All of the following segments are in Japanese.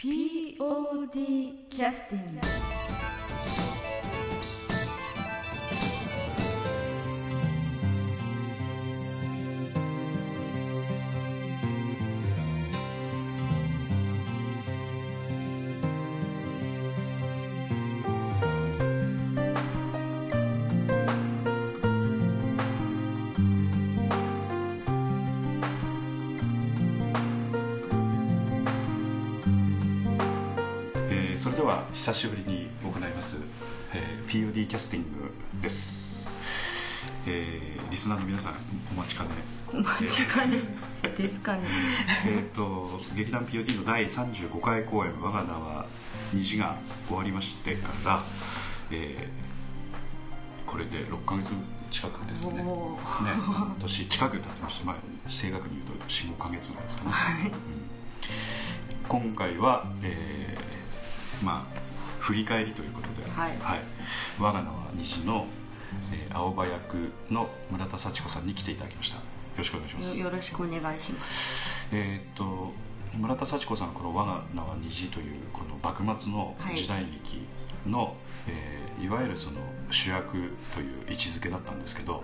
POD キャスティング久しぶりに行います、えー POD キャスティングです、えーリスナーの皆さんお待ちかね。お待ちかね。ですかね。えーと劇団 POD の第35回公演「我が名は虹」が終わりましてから、えーこれで6ヶ月近くですかねね年近く経ってまして、まあ、正確に言うと45ヶ月ぐらいですかね、うん。今回は、えーまあ振り返りということで「はい。我が名は虹の」えー青葉役の村田幸子さんに来ていただきました。よろしくお願いします。よよろしくお願いします。えーっと村田幸子さんこの「我が名は虹」というこの幕末の時代劇の、いえーいわゆるその主役という位置づけだったんですけど、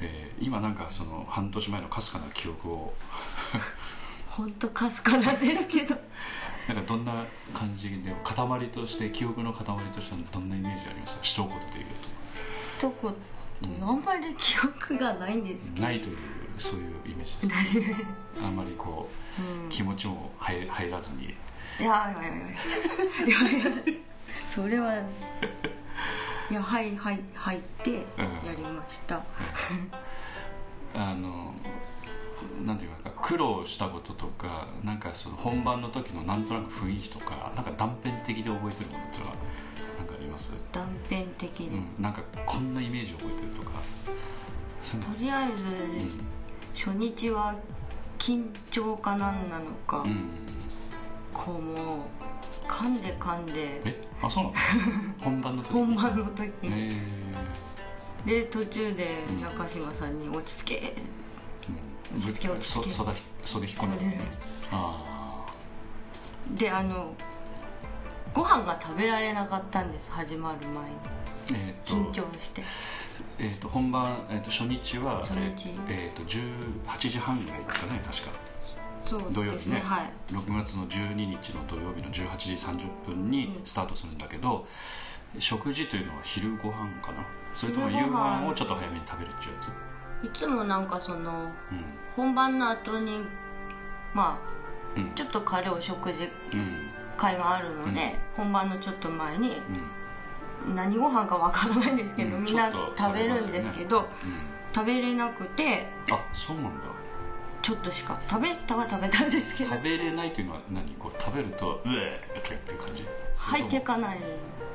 えー今なんかその半年前のかすかな記憶を。本当かすかなんですけどなんかどんな感じで塊として記憶の塊としてどんなイメージあります？か一言で。言うどこあんまり記憶がないんですないというそういうイメージですねあんまりこう、うん気持ちも入入らずに。いやいやいやいや。いやいやそれはいやはいはい入ってやりました、あのなんていうか苦労したこととかなんかその本番の時のなんとなく雰囲気とかなんか断片的で覚えてるものっていうのはなんかあります、断片的で、うん、なんかこんなイメージ覚えてるとか。とりあえず、初日は緊張かなんなのか、うん、うん、こうもう噛んで噛んで。え？あそうなの？本番の時？本番の時。えに、ー。で途中で中島さんに「落ち着けうん落ちそ袖袖引っ込んでそれあ」であのご飯が食べられなかったんです始まる前に。あえっ、緊と張して。えー、と本番、えー、と初日は初日。えー、と18時半ぐらいですかね確か。そう土曜日ね。ですねはい。6月の12日の土曜日の18時30分にスタートするんだけど、食事というのは昼ご飯かな。それとも夕飯をちょっと早めに食べるっていうやついつもなんかそのうん。本番の後にまあうん。ちょっと軽いお食事うん。会があるので、本番のちょっと前にうん。何ご飯かわからないんですけど、うん。みんな食べるんですけどうん。食べれなくてあそうなんだ。ちょっとしか食べたは食べたんですけど。食べれないというのは何？こう食べるとうえって感じ？入ってかかない。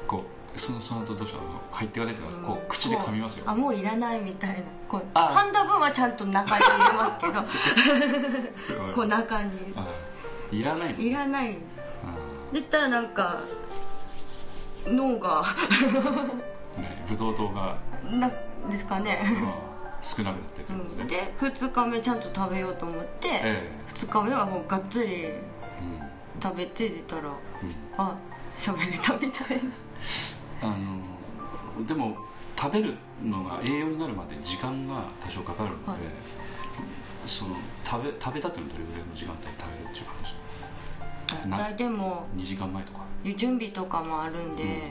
こうそのその後どうしたの？入ってかないというかこう口で噛みますよ。あもういらないみたいな。こうあ。噛んだ分はちゃんと中に入れますけど。こう中に。あい。らないの？いらない。あ言ったらなんか脳が。ブドウ糖が、なんですかね。うん。少なくなってということで、で2日目ちゃんと食べようと思って、え2日目はもうがっつり食べて出たらうん。あ喋れたみたいなあのでも食べるのが栄養になるまで時間が多少かかるので、はい。その食べ食べたってのはどれぐらいの時間帯で食べるっていう話な大体でも2時間前とか。準備とかもあるんで、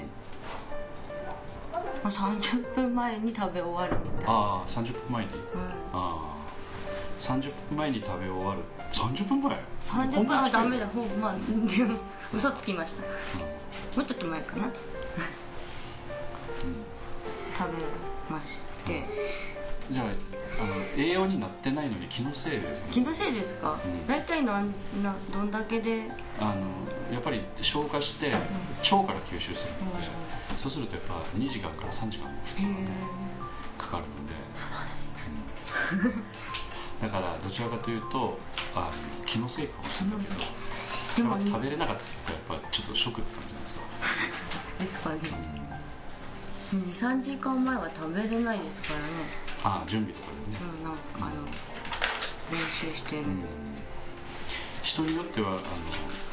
まあ、30分前に食べ終わるみたいな、ああ30分前に？うん、ああ。30分前に食べ終わる。30分前？30分？あダメだ。ほんま。でも嘘つきました。もうちょっと前かな食べまして。うんじゃああの栄養になってないのに気のせいですよね気のせいですか、うん。大体なんなどんだけで？あのやっぱり消化して腸から吸収するので、そうするとやっぱ2時間から3時間普通はねかかるので、うん。だからどちらかというとあの気のせいかもしれないけど食べれなかった時ってやっぱちょっとショックだったんじゃないですか、ですかね23時間前は食べれないですからね、ああ準備とかでね、うん、なんかあの練習してる、うん人によってはあの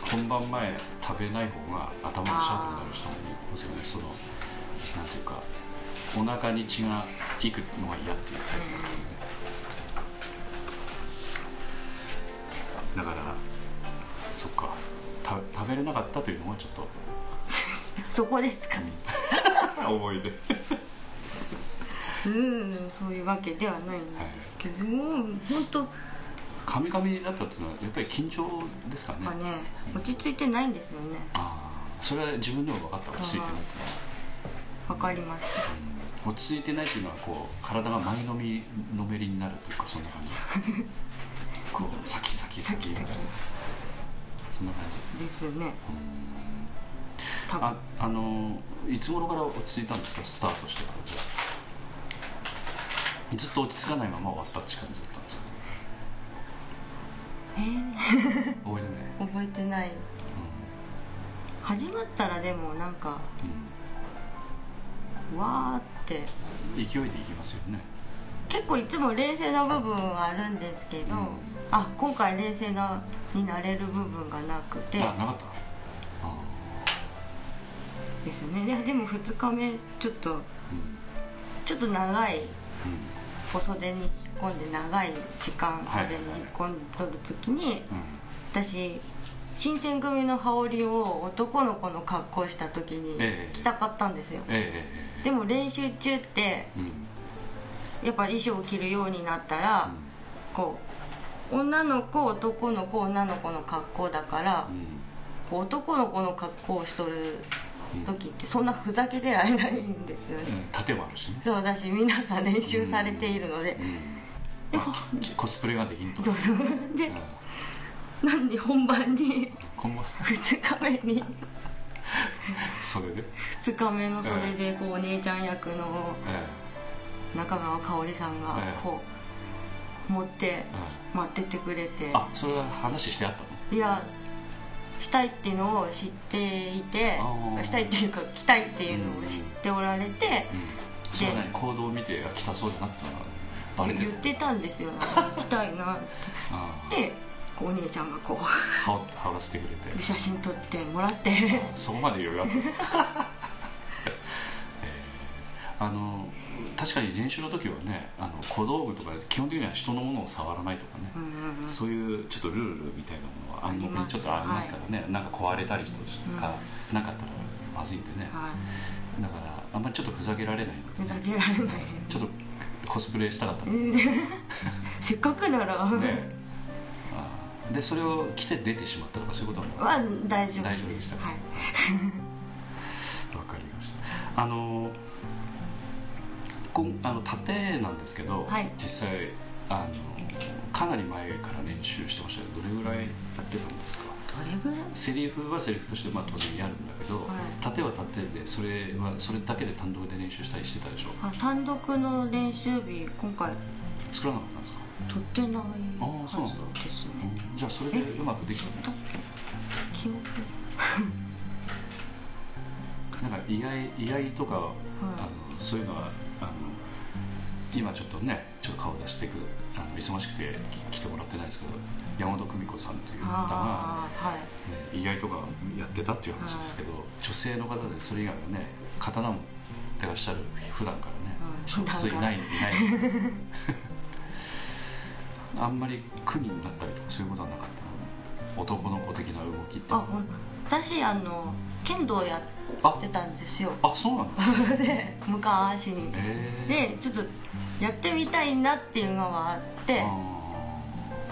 本番前食べない方が頭がシャープになる人もいますよね。そのなんていうかお腹に血がいくのが嫌っていうタイプだからそっか。た食べれなかったというのはちょっと。そこですか、思い出。うんそういうわけではないんですけども、本当カミカミだったっていうのはやっぱり緊張ですかね。まあね。落ち着いてないんですよね。ああそれは自分でも分かった。落ち着いてないっていうのは。わかりましたうん。落ち着いてないっていうのはこう体が前のみのめりになるというかそんな感じ。こう先先先先々そんな感じ。ですね。多あ分。あのいつ頃から落ち着いたんですか？スタートしてからじゃあ。ずっと落ち着かないまま終わったって感じだったんですか？えー。覚えてない、覚えてない。始まったらでもなんかうん。わーって。うん、勢いでいきますよね。結構いつも冷静な部分はあるんですけど、うん。あ今回冷静なになれる部分がなくて。あなかった。あですね。ででも2日目ちょっとちょっと長いうんお袖に引っ込んで長い時間はい袖に引っ込んで撮る時に、うん。私新選組の羽織を男の子の格好した時にええ。着たかったんですよ、でも練習中ってやっぱ衣装を着るようになったら、こう女の子男の子女の子の格好だから、男の子の格好をしとる時ってそんなふざけてられないんですよね、うん盾もあるしね。そうだし皆さん練習されているので、うん。あコスプレができんと。そうそう。でうん。なんで本番に今後2日目にそれで？2日目のそれでこうお姉ちゃん役のえ中川香織さんがええこう持ってええ待っててくれて。えあそれは話してあったの？いやしたいっていうのを知っていてしたいっていうか来たいっていうのを知っておられてうん。それは何行動を見てあ来たそうだなってバレてる言ってたんですよ。来たいなっあてでお姉ちゃんがこうあ羽織らせてくれて。で写真撮ってもらって。そこまで余裕あっあの確かに練習の時はねあの小道具とか基本的には人のものを触らないとかね、うんうんうん。そういうちょっとルールみたいなものは暗黙にちょっとありますからね、なんか壊れたりとかなかったらまずいんでね、はい。だからあんまりちょっとふざけられないのでふざけられない。でちょっとコスプレしたかったの。す せっかくなら、ね。でそれを着て出てしまったとかそういうことはは大丈夫。大丈夫でしたか。はい。わかりました。あのこんあの盾なんですけど、はい。実際あのかなり前から練習してましたけどどれぐらいやってたんですか？どれぐらい？セリフはセリフとしてまあ当然やるんだけど、はい。盾は盾でそれはそれだけで単独で練習したりしてたでしょ？あ単独の練習日今回。作らなかったんですか、撮ってないああそうなんだ。ですねうんじゃあそれでうまくできただっけ？記憶。なんか意外意外とか、あのそういうのはあの今ちょっとねちょっと顔出してくあの忙しくて来てもらってないですけど山本久美子さんという方が、はい。ね、意外とかやってたっていう話ですけど、女性の方でそれ以外はね刀持ってらっしゃる普段からね、うん。普通いないいない。あんまり苦になったりとかそういうことはなかったの？男の子的な動きって。あほん私あの剣道やってたんですよ。あそうなんだ で昔に。えでちょっとやってみたいなっていうのはあってあ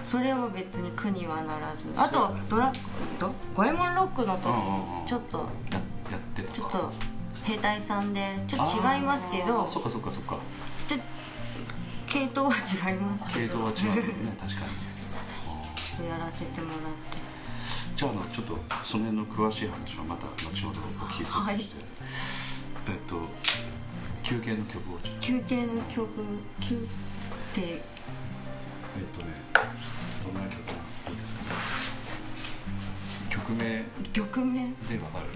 それは別に苦にはならず。あとドラド五右衛門ロックの時にちょっとーややってたちょっと兵隊さんでちょっと違いますけどそっかそっかそっか。ちょ系統は違いますけど。系統は違うよね 確かに。やらせてもらってじゃああのちょっとその辺の詳しい話はまた後ほどお聞きするとして、えっと休憩の曲をちょっと。休憩の曲？休って？えっとねどんな曲がいいですかね？曲名。で曲名？わかる？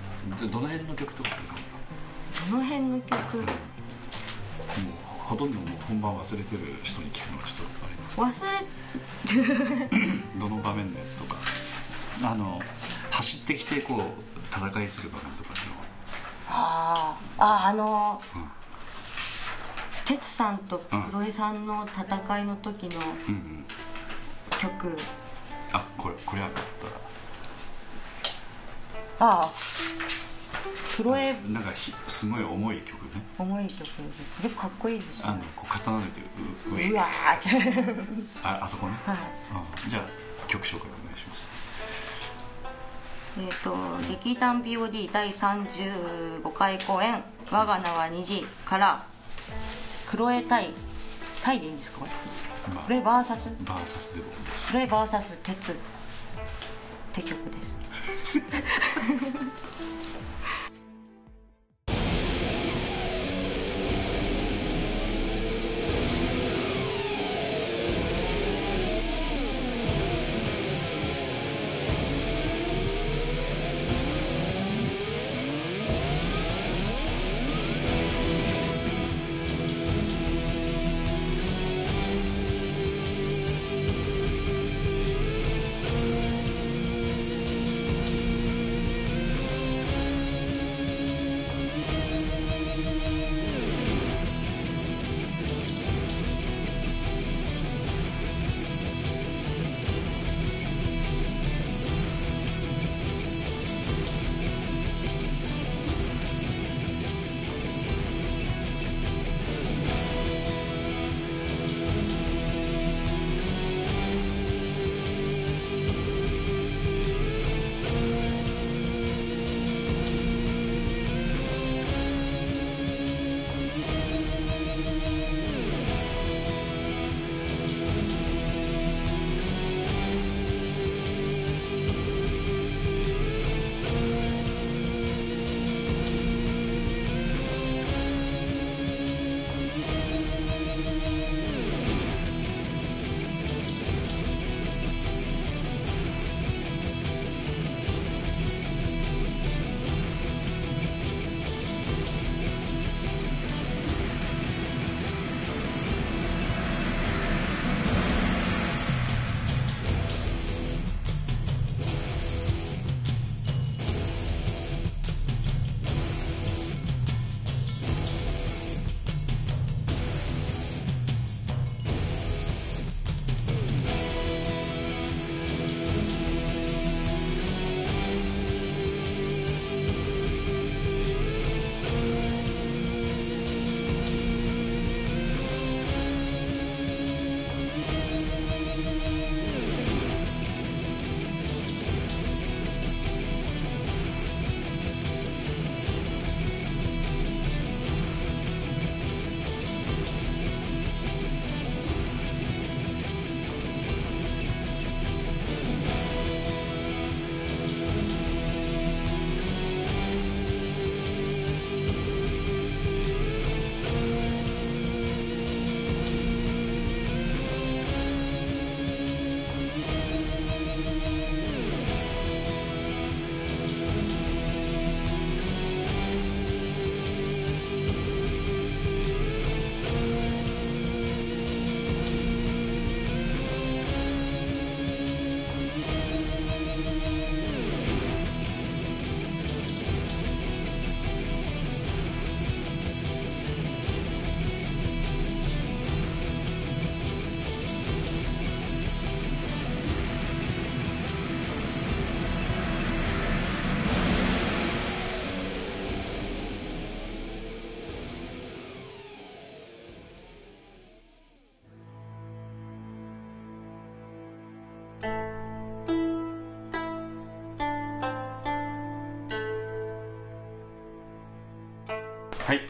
でどの辺の曲とかどの辺の曲？もうほとんどもう本番忘れてる人に聞くのはちょっとあれですけ忘れどどの場面のやつとかあの走ってきてこう戦いする場面とかっていうのは？あーああのうん哲さんと黒江さんの戦いの時のうんうん。曲、あこれこれあったああ黒江。なんかひすごい重い曲ね。重い曲です。でもかっこいいですあのねこう刀でうううわーって。ああそこね、はい。うん、じゃあ曲紹介お願いしますえっと劇団 POD 第35回公演「我が名は虹」から黒江対対でいいんですか？これまあ黒江 VS バーサスで僕です。黒江 VS 鉄。って曲です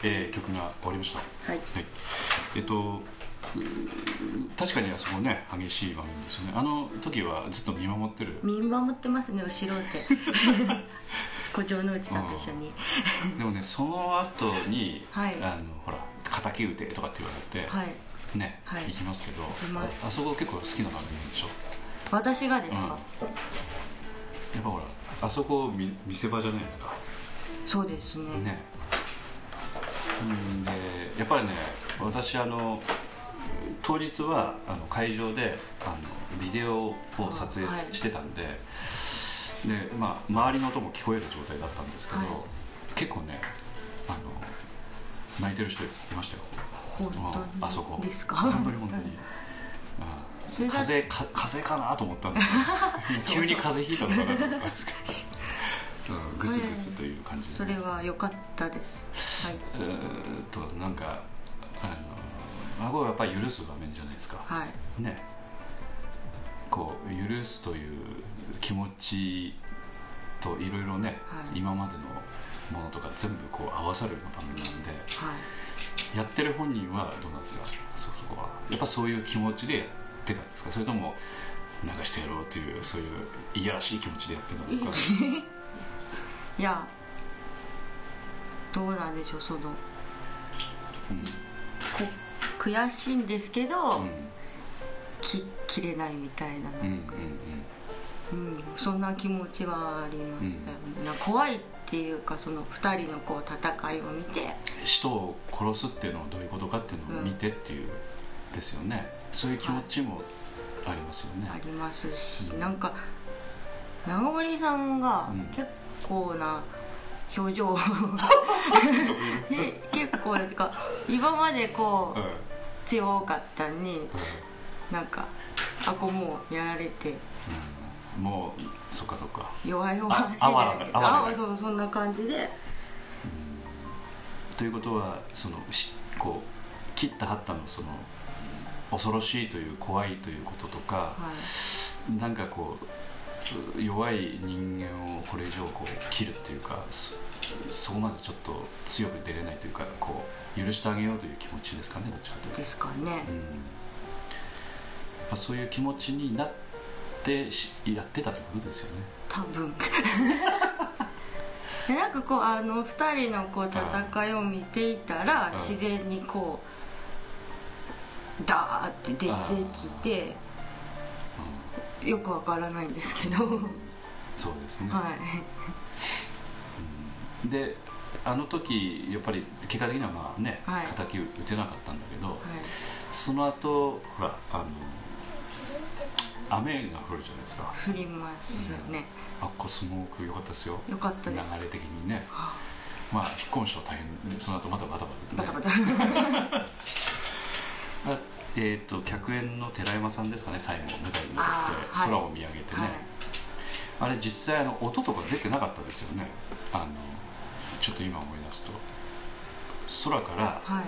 えー曲が終わりました。はい。はい、えっと確かにあそこね激しい場面ですよね。あの時はずっと見守ってる？見守ってますね後ろで。小城之内さんと一緒に。でもねその後に、はい。あのほら敵撃てとかって言われて、はい。ね、はい。行きますけどあそこ結構好きな場面でしょ？私がですか、うん。やっぱほらあそこ見見せ場じゃないですか。そうですね。ねうんでやっぱりね私あの当日はあの会場であのビデオを撮影し,、てたんでで、まあ、周りの音も聞こえる状態だったんですけど、はい。結構ねあの泣いてる人いましたよ。あそこ。ですか？本当に本当に、風邪か風邪かなと思ったんだけど 急に風邪ひいたのかなと思ったんですけど、うん、グスグスという感じで。それは良かったです。はいえとなんかあの孫はやっぱり許す場面じゃないですか、はい。ね。こう許すという気持ちといろいろね、はい。今までのものとか全部こう合わさるような場面なんではい。やってる本人はどうなんですか？そそこは。やっぱそういう気持ちでやってたんですか？それとも流してやろうというそういういやらしい気持ちでやってたのか？いやどうなんでしょうその。こ悔しいんですけど、うん。き切れないみたいな、うんうんうん。そんな気持ちはありましたよね、怖いっていうかその2人のこう戦いを見て。うん人を殺すっていうのはどういうことかっていうのを見てっていう、ですよね。そういう気持ちもありますよね、ありますし、うん。なんか長森さんがうん。結構な表情を。え結構なんか今までこううん強かったのになんかあこもうやられて。うん。もうそっかそっか。弱いじあゃないですか。哀れなあそうそんな感じで。ということはそのしこう切ったはったのその恐ろしいという怖いということとか、はい。なんかこう弱い人間をこれ以上こう切るっていうかそそこまでちょっと強く出れないというかこう許してあげようという気持ちですかねどっちかというと、ですかね。うん。まあ、そういう気持ちになってしやってたってことですよね。多分。でなんかこうあの2人のこう戦いを見ていたらうん。自然にこうダーって出てきてよくわからないんですけど。はそうですね、い。であの時やっぱり結果的にはまあね、はい。敵打てなかったんだけど、はい。その後ほらあの雨が降るじゃないですか。降りますね。あっこすごく良かったですよ。よかったです。流れ的にね。はまあ引っ込む人は大変。その後またバタバタね。タバタ。あ えっ、と客演の寺山さんですかね最後舞台に乗あってーはい。空を見上げてね、はい。あれ実際あの音とか出てなかったですよね。あのちょっと今思い出すと。空からはい。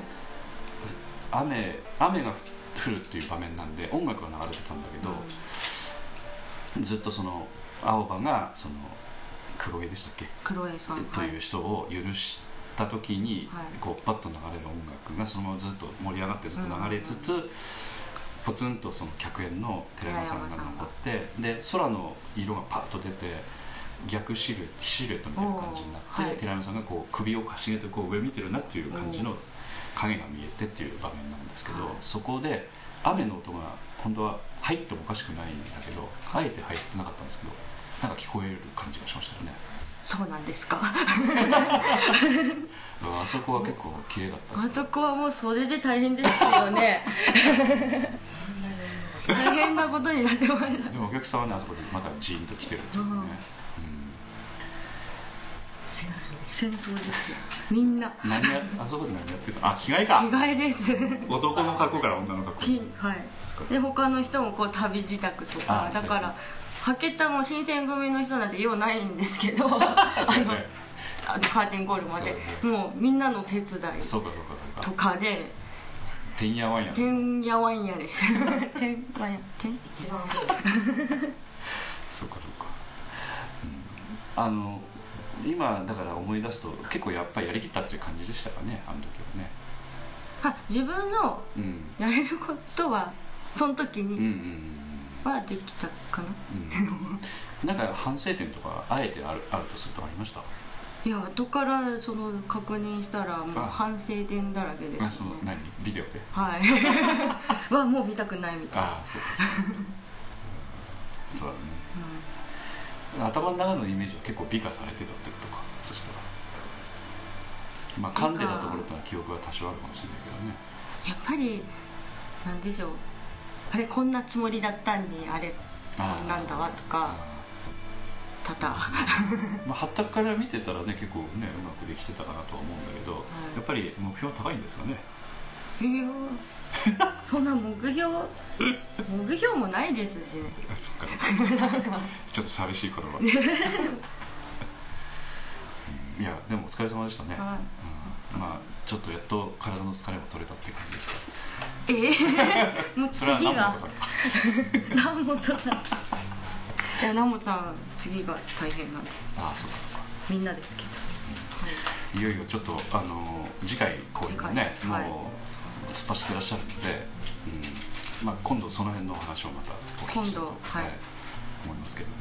雨雨が降るっていう場面なんで音楽が流れてたんだけど、ずっとその青葉がその黒江でしたっけ、黒江さん。という人を許した時に、はい。こうパッと流れる音楽がそのままずっと盛り上がってずっと流れつつ、ポツンとその客演の寺山さんが残ってで空の色がパッと出て逆シルエシルエットみたいな感じになって、寺山さんがこう首をかしげてこう上見てるなっていう感じの影が見えてっていう場面なんですけど、はい。そこで雨の音が本当は入ってもおかしくないんだけどあえて入ってなかったんですけどなんか聞こえる感じがしましたよね。そうなんですか？あそこは結構綺麗だったあそこはもうそれで大変ですよね。大変なことになってましたでもお客さんはねあそこでまたジーンと来てるっていうね、うん。戦争戦争ですよ。みんな。何やあそこで何やってた？あ着替えか。着替えです。男の格好から女の格好。きはい。で他の人もこう旅支度とかあだからはけたも新選組の人なんてようないんですけど。あのあのカーテンコールまで、もうみんなの手伝いとうかかで。てんやわんやてんやわんやで。す てんわんや。てん一番そう。かそうか、うん、あの今だから思い出すと結構やっぱりやりきったっていう感じでしたかねあの時はね。あ自分のうん。やれることはその時うんうんにはできたかな、うんうん。なんか反省点とかあえてあるあるとするとありました？いや後からその確認したらもうあ。反省点だらけです、あその何？ビデオで？はい。はもう見たくないみたいな。ああそうかそうかそうだね、頭の中のイメージは結構美化されてたってことか。そしたら。まあ噛んでたところというのは記憶が多少あるかもしれないけどね。やっぱりなんでしょう。あれこんなつもりだったんにあれなんだわとか。あ多々 まあ旗から見てたらね結構ねうまくできてたかなとは思うんだけど、い。やっぱり目標は高いんですかね？いや そんな目標？目標もないですし。ねあそっか。ちょっと寂しい言葉。うん。いやでもお疲れ様でしたね、はうん、まあちょっとやっと体の疲れも取れたって感じですか。いえー、もう次が。南本さん？か南本さんいや南本さん次が大変なんで。ああそうかそうか。みんなですけど、はい。いよいよちょっとあの次回公演がねもう、はい。突っ走ってらっしゃるので、うん。まあ、今度その辺のお話をまたお聞きしたいと、はい。思いますけど。も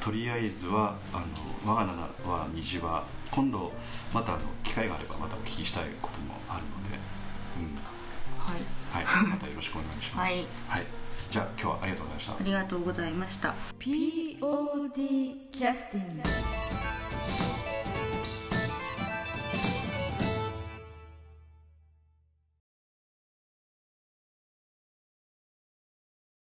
とりあえずは「あの我が名は虹」は今度またあの機会があればまたお聞きしたいこともあるので、うん。はい。はい、またよろしくお願いします。はいじゃあ今日はありがとうございましたあ。りがとうございました POD キャスティング